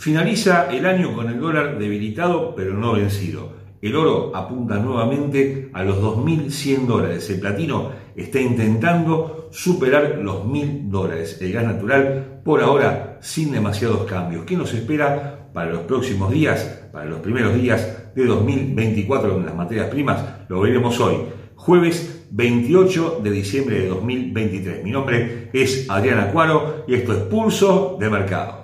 Finaliza el año con el dólar debilitado pero no vencido. El oro apunta nuevamente a los 2.100 dólares. El platino está intentando superar los 1.000 dólares. El gas natural por ahora sin demasiados cambios. ¿Qué nos espera para los próximos días, para los primeros días de 2024 con las materias primas? Lo veremos hoy, jueves 28 de diciembre de 2023. Mi nombre es Adrián Acuaro y esto es Pulso de Mercado.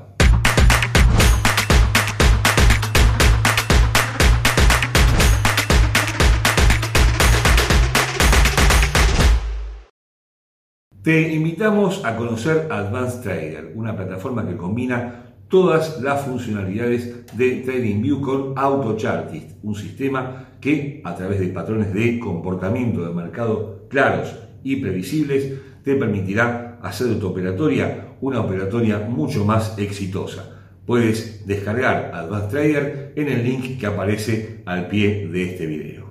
Te invitamos a conocer Advanced Trader, una plataforma que combina todas las funcionalidades de TradingView con AutoChartist, un sistema que a través de patrones de comportamiento de mercado claros y previsibles te permitirá hacer de tu operatoria una operatoria mucho más exitosa. Puedes descargar Advanced Trader en el link que aparece al pie de este video.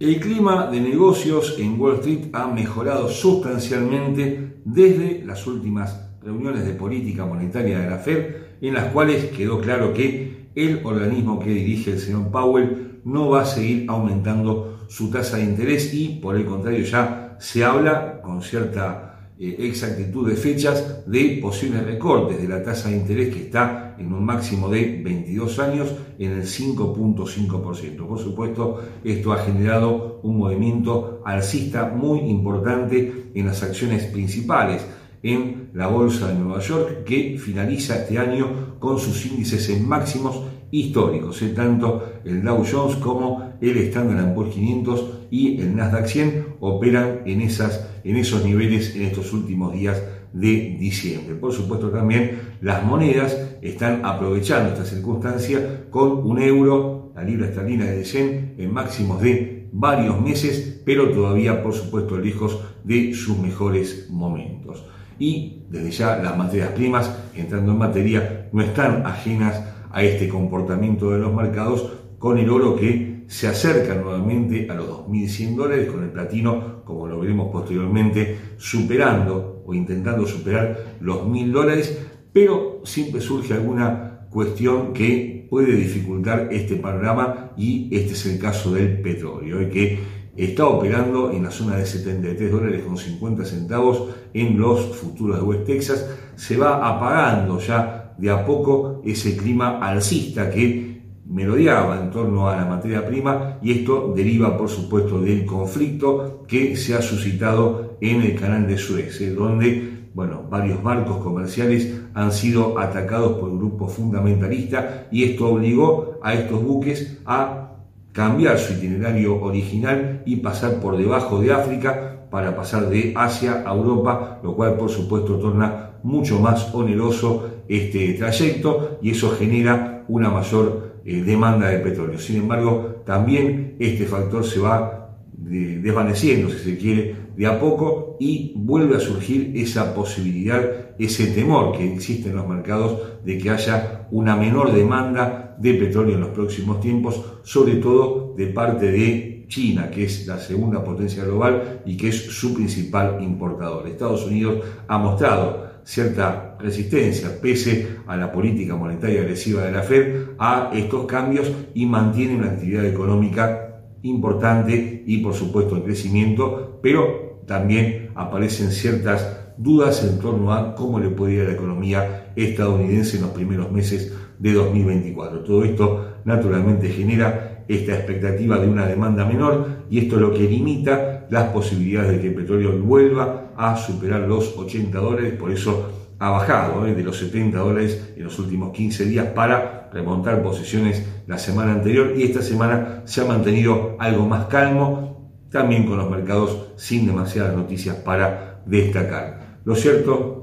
El clima de negocios en Wall Street ha mejorado sustancialmente desde las últimas reuniones de política monetaria de la Fed, en las cuales quedó claro que el organismo que dirige el señor Powell no va a seguir aumentando su tasa de interés y por el contrario ya se habla con cierta eh, exactitud de fechas de posibles recortes de la tasa de interés que está en un máximo de 22 años en el 5.5%. Por supuesto, esto ha generado un movimiento alcista muy importante en las acciones principales en la Bolsa de Nueva York que finaliza este año con sus índices en máximos históricos, ¿eh? tanto el Dow Jones como el Standard Poor's 500 y el Nasdaq 100 operan en, esas, en esos niveles en estos últimos días de diciembre. Por supuesto también las monedas están aprovechando esta circunstancia con un euro, la libra esterlina de 100 en máximos de varios meses, pero todavía por supuesto lejos de sus mejores momentos. Y desde ya las materias primas, entrando en materia, no están ajenas a este comportamiento de los mercados con el oro que se acerca nuevamente a los 2.100 dólares, con el platino, como lo veremos posteriormente, superando o intentando superar los 1.000 dólares, pero siempre surge alguna cuestión que puede dificultar este panorama y este es el caso del petróleo, ¿eh? que está operando en la zona de 73 dólares con 50 centavos en los futuros de West Texas, se va apagando ya de a poco ese clima alcista que merodeaba en torno a la materia prima y esto deriva por supuesto del conflicto que se ha suscitado en el canal de Suez, eh, donde bueno, varios barcos comerciales han sido atacados por un grupo fundamentalista y esto obligó a estos buques a cambiar su itinerario original y pasar por debajo de África para pasar de Asia a Europa, lo cual por supuesto torna mucho más oneroso este trayecto y eso genera una mayor eh, demanda de petróleo. Sin embargo, también este factor se va desvaneciendo, si se quiere, de a poco y vuelve a surgir esa posibilidad, ese temor que existe en los mercados de que haya una menor demanda de petróleo en los próximos tiempos, sobre todo de parte de China, que es la segunda potencia global y que es su principal importador. Estados Unidos ha mostrado cierta resistencia, pese a la política monetaria agresiva de la Fed, a estos cambios y mantiene una actividad económica importante y por supuesto en crecimiento, pero también aparecen ciertas dudas en torno a cómo le puede ir a la economía estadounidense en los primeros meses de 2024. Todo esto naturalmente genera esta expectativa de una demanda menor y esto es lo que limita las posibilidades de que el petróleo vuelva a superar los 80 dólares, por eso ha bajado ¿eh? de los 70 dólares en los últimos 15 días para remontar posiciones la semana anterior y esta semana se ha mantenido algo más calmo, también con los mercados sin demasiadas noticias para destacar. Lo cierto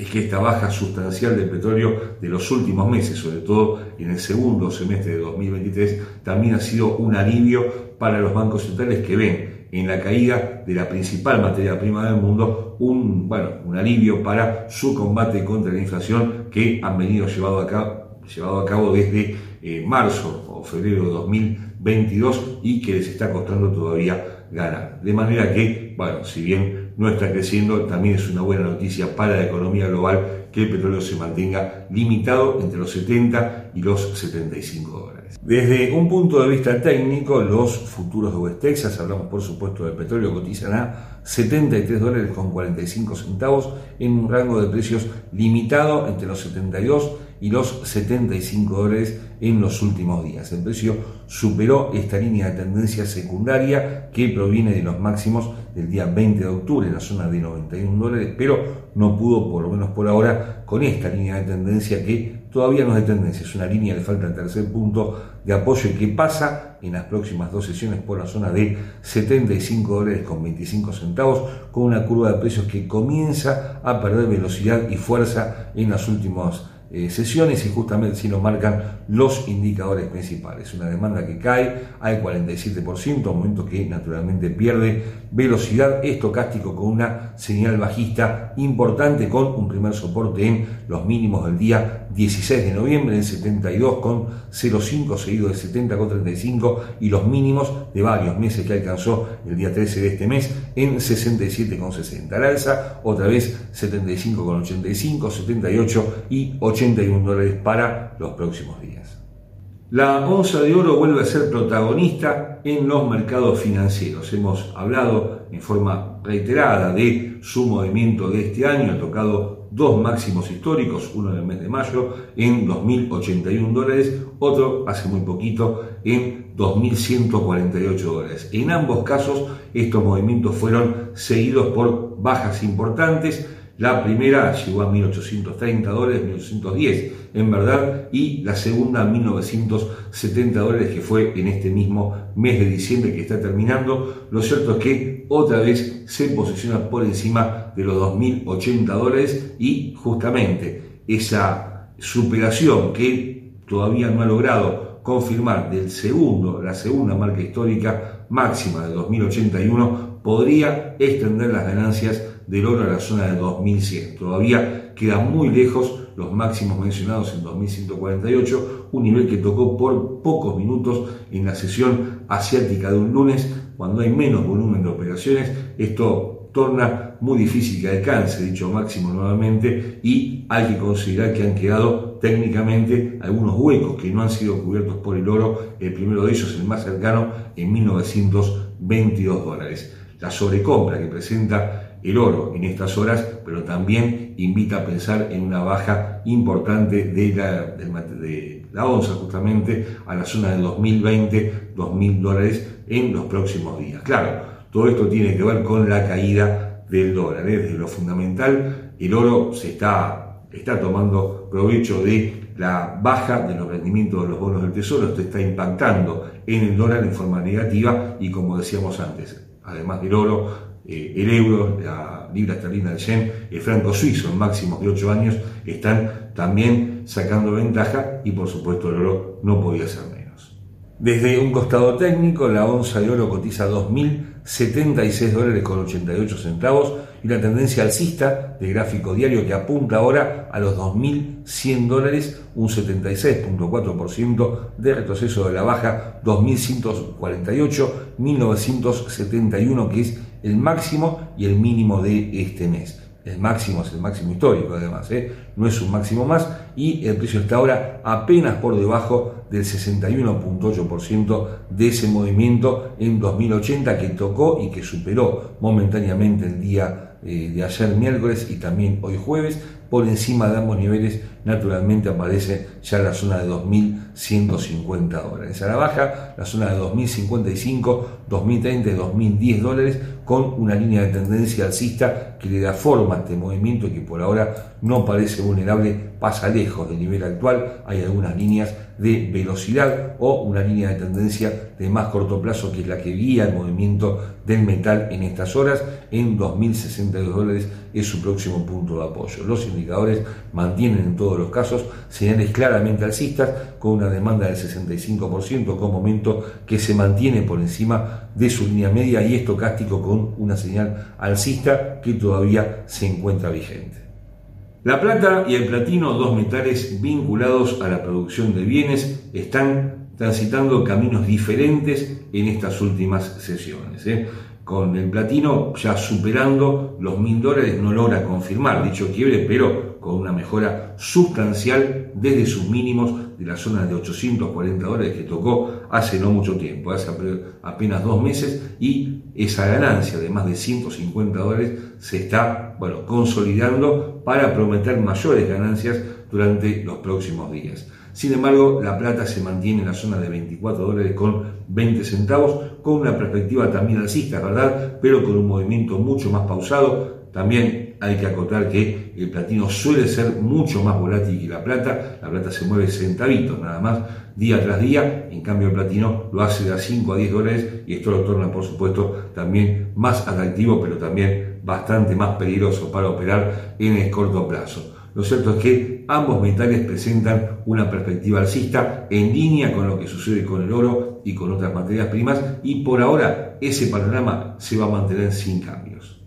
es que esta baja sustancial del petróleo de los últimos meses, sobre todo en el segundo semestre de 2023, también ha sido un alivio para los bancos centrales que ven en la caída de la principal materia prima del mundo un, bueno, un alivio para su combate contra la inflación que han venido llevado a cabo, llevado a cabo desde eh, marzo o febrero de 2022 y que les está costando todavía ganar. De manera que, bueno, si bien no está creciendo, también es una buena noticia para la economía global que el petróleo se mantenga limitado entre los 70 y los 75 dólares. Desde un punto de vista técnico, los futuros de West Texas, hablamos por supuesto del petróleo, cotizan a 73 dólares con 45 centavos en un rango de precios limitado entre los 72 y los 75 dólares en los últimos días. El precio superó esta línea de tendencia secundaria que proviene de los máximos del día 20 de octubre en la zona de 91 dólares, pero no pudo, por lo menos por ahora, con esta línea de tendencia que todavía no es de tendencia, es una línea, le falta el tercer punto de apoyo y que pasa en las próximas dos sesiones por la zona de 75 dólares con 25 centavos, con una curva de precios que comienza a perder velocidad y fuerza en las últimas eh, sesiones y justamente si lo marcan los indicadores principales. Una demanda que cae al 47%, momento que naturalmente pierde velocidad estocástico con una señal bajista importante con un primer soporte en los mínimos del día 16 de noviembre en 72,05 seguido de 70,35 y los mínimos de varios meses que alcanzó el día 13 de este mes en 67,60. Al alza otra vez 75,85, 78 y 81 dólares para los próximos días. La onza de oro vuelve a ser protagonista en los mercados financieros. Hemos hablado en forma reiterada de su movimiento de este año, ha tocado dos máximos históricos, uno en el mes de mayo en 2.081 dólares, otro hace muy poquito en 2.148 dólares. En ambos casos estos movimientos fueron seguidos por bajas importantes, la primera llegó a 1.830 dólares, 1.810 en verdad, y la segunda a 1.970 dólares que fue en este mismo mes de diciembre que está terminando. Lo cierto es que otra vez se posiciona por encima de los 2.080 dólares y justamente esa superación que todavía no ha logrado confirmar del segundo, la segunda marca histórica máxima de 2081 podría extender las ganancias del oro a la zona de 2100. Todavía queda muy lejos los máximos mencionados en 2148, un nivel que tocó por pocos minutos en la sesión asiática de un lunes, cuando hay menos volumen de operaciones. Esto torna muy difícil que alcance dicho máximo nuevamente y hay que considerar que han quedado técnicamente algunos huecos que no han sido cubiertos por el oro, el primero de ellos, el más cercano, en 1922 dólares. La sobrecompra que presenta el oro en estas horas, pero también invita a pensar en una baja importante de la, de onza justamente a la zona de 2020, 2000 dólares en los próximos días. Claro, todo esto tiene que ver con la caída del dólar. ¿eh? Desde lo fundamental, el oro se está, está tomando provecho de la baja de los rendimientos de los bonos del tesoro, esto está impactando en el dólar en forma negativa y como decíamos antes, además del oro, eh, el euro, la libra esterlina, el yen, el franco suizo en máximos de 8 años están también sacando ventaja y por supuesto el oro no podía ser menos. Desde un costado técnico, la onza de oro cotiza 2.076 dólares con 88 centavos y la tendencia alcista de gráfico diario que apunta ahora a los 2.100 dólares, un 76.4% de retroceso de la baja, 2.148, 1.971 que es el máximo y el mínimo de este mes. El máximo es el máximo histórico además, ¿eh? no es un máximo más y el precio está ahora apenas por debajo del 61.8% de ese movimiento en 2080 que tocó y que superó momentáneamente el día eh, de ayer miércoles y también hoy jueves. Por encima de ambos niveles, naturalmente aparece ya la zona de 2.150 dólares. A la baja, la zona de 2.055, 2.030 y 2.010 dólares, con una línea de tendencia alcista que le da forma a este movimiento y que por ahora no parece vulnerable, pasa lejos del nivel actual. Hay algunas líneas de velocidad o una línea de tendencia de más corto plazo que es la que guía el movimiento del metal en estas horas. En 2.062 dólares es su próximo punto de apoyo. Los indicadores mantienen en todos los casos señales claramente alcistas con una demanda del 65% con momento que se mantiene por encima de su línea media y estocástico con una señal alcista que todavía se encuentra vigente. La plata y el platino, dos metales vinculados a la producción de bienes, están transitando caminos diferentes en estas últimas sesiones. ¿eh? con el platino ya superando los mil dólares, no logra confirmar dicho quiebre, pero con una mejora sustancial desde sus mínimos de la zona de 840 dólares que tocó hace no mucho tiempo, hace apenas dos meses, y esa ganancia de más de 150 dólares se está bueno, consolidando para prometer mayores ganancias durante los próximos días. Sin embargo, la plata se mantiene en la zona de 24 dólares con 20 centavos, con una perspectiva también alcista, ¿verdad? Pero con un movimiento mucho más pausado. También hay que acotar que el platino suele ser mucho más volátil que la plata. La plata se mueve centavitos nada más día tras día. En cambio, el platino lo hace de a 5 a 10 dólares y esto lo torna, por supuesto, también más atractivo, pero también bastante más peligroso para operar en el corto plazo. Lo cierto es que ambos metales presentan una perspectiva alcista en línea con lo que sucede con el oro y con otras materias primas y por ahora ese panorama se va a mantener sin cambios.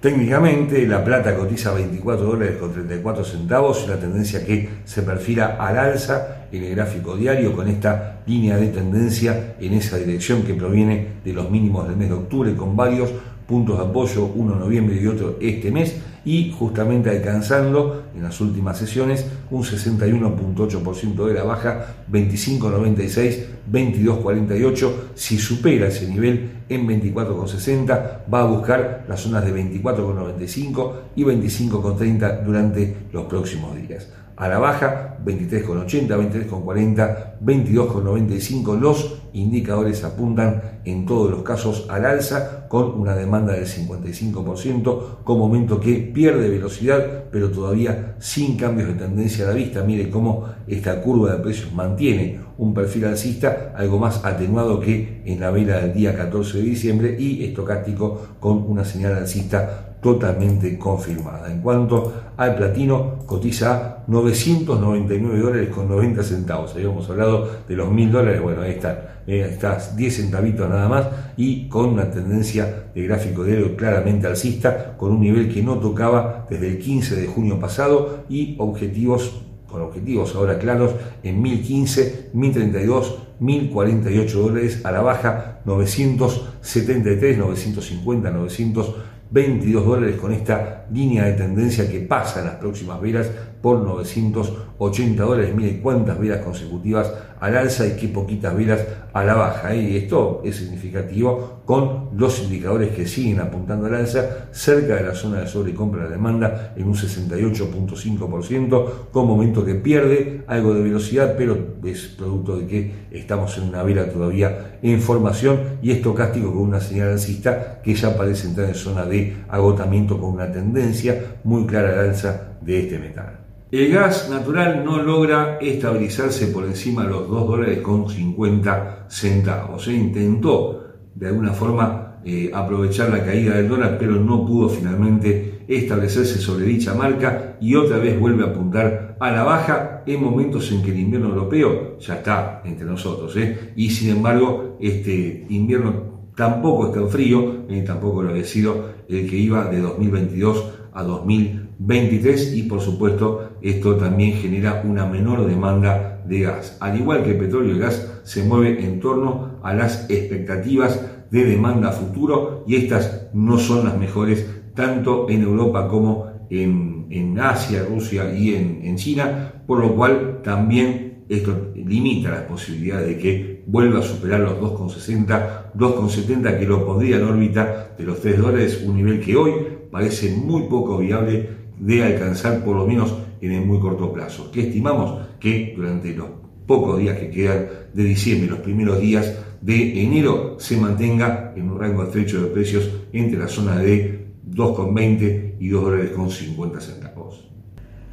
Técnicamente la plata cotiza 24 dólares con 34 centavos, una tendencia que se perfila al alza en el gráfico diario con esta línea de tendencia en esa dirección que proviene de los mínimos del mes de octubre con varios puntos de apoyo, uno en noviembre y otro este mes y justamente alcanzando en las últimas sesiones un 61.8% de la baja, 25.96, 22.48. Si supera ese nivel en 24.60, va a buscar las zonas de 24.95 y 25.30 durante los próximos días a la baja, 23,80, 23,40, 22,95. Los indicadores apuntan en todos los casos al alza con una demanda del 55%, con momento que pierde velocidad, pero todavía sin cambios de tendencia a la vista. Mire cómo esta curva de precios mantiene un perfil alcista algo más atenuado que en la vela del día 14 de diciembre y estocástico con una señal alcista totalmente confirmada. En cuanto al platino, cotiza 999 dólares con 90 centavos. Habíamos hablado de los 1000 dólares, bueno, ahí está, eh, está 10 centavitos nada más y con una tendencia de gráfico diario claramente alcista, con un nivel que no tocaba desde el 15 de junio pasado y objetivos con objetivos ahora claros en 1015, 1032, 1048 dólares a la baja, 973, 950, 900 22 dólares con esta línea de tendencia que pasa en las próximas velas por 980 dólares. Miren cuántas velas consecutivas al alza y qué poquitas velas a la baja. ¿eh? Y esto es significativo con los indicadores que siguen apuntando al alza cerca de la zona de sobrecompra de la demanda en un 68.5%, con momento que pierde algo de velocidad, pero es producto de que estamos en una vela todavía en formación y estocástico con una señal alcista que ya parece entrar en zona de agotamiento con una tendencia muy clara al alza de este metal. El gas natural no logra estabilizarse por encima de los 2 dólares con 50 centavos. Intentó de alguna forma eh, aprovechar la caída del dólar, pero no pudo finalmente establecerse sobre dicha marca y otra vez vuelve a apuntar a la baja en momentos en que el invierno europeo ya está entre nosotros. ¿eh? Y sin embargo, este invierno tampoco es tan frío, ni tampoco lo ha sido el que iba de 2022 a 2023 y por supuesto esto también genera una menor demanda de gas. Al igual que el petróleo y el gas se mueve en torno a las expectativas de demanda futuro y estas no son las mejores tanto en Europa como en, en Asia, Rusia y en, en China, por lo cual también esto limita las posibilidades de que vuelva a superar los 2,60, 2,70 que lo pondría en órbita de los 3 dólares, un nivel que hoy parece muy poco viable de alcanzar por lo menos en el muy corto plazo. Que estimamos que durante los pocos días que quedan de diciembre, los primeros días de enero, se mantenga en un rango estrecho de precios entre la zona de 2,20 y 2 dólares con 50 centavos.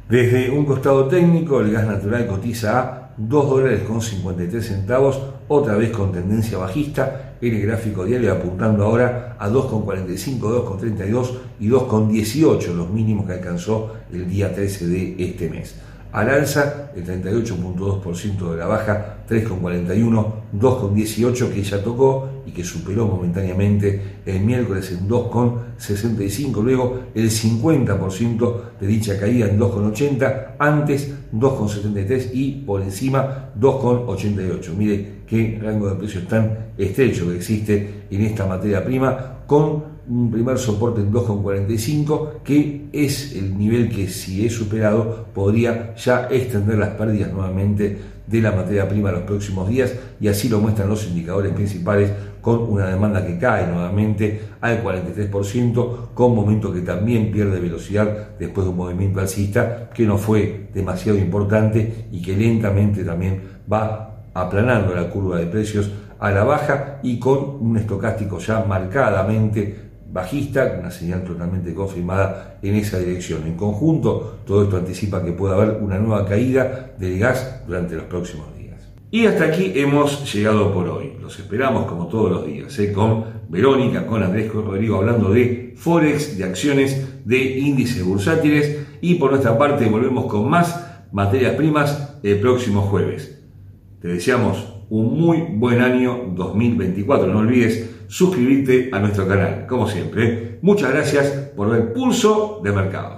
Desde un costado técnico, el gas natural cotiza a 2 dólares con 53 centavos, otra vez con tendencia bajista, el gráfico diario apuntando ahora a 2,45, 2,32 y 2,18, los mínimos que alcanzó el día 13 de este mes. Al alza, el 38.2% de la baja, 3,41, 2,18 que ya tocó y que superó momentáneamente el miércoles en 2,65, luego el 50% de dicha caída en 2,80, antes 2,73 y por encima 2,88. Mire qué rango de precios tan estrecho que existe en esta materia prima con un primer soporte en 2,45 que es el nivel que si es superado podría ya extender las pérdidas nuevamente de la materia prima en los próximos días y así lo muestran los indicadores principales con una demanda que cae nuevamente al 43%, con momento que también pierde velocidad después de un movimiento alcista que no fue demasiado importante y que lentamente también va aplanando la curva de precios a la baja y con un estocástico ya marcadamente bajista, una señal totalmente confirmada en esa dirección. En conjunto, todo esto anticipa que pueda haber una nueva caída del gas durante los próximos días. Y hasta aquí hemos llegado por hoy. Los esperamos como todos los días, ¿eh? con Verónica, con Andrés Rodrigo hablando de Forex, de acciones, de índices bursátiles y por nuestra parte volvemos con más materias primas el próximo jueves. Te deseamos un muy buen año 2024. No olvides suscribirte a nuestro canal, como siempre. Muchas gracias por ver Pulso de Mercado.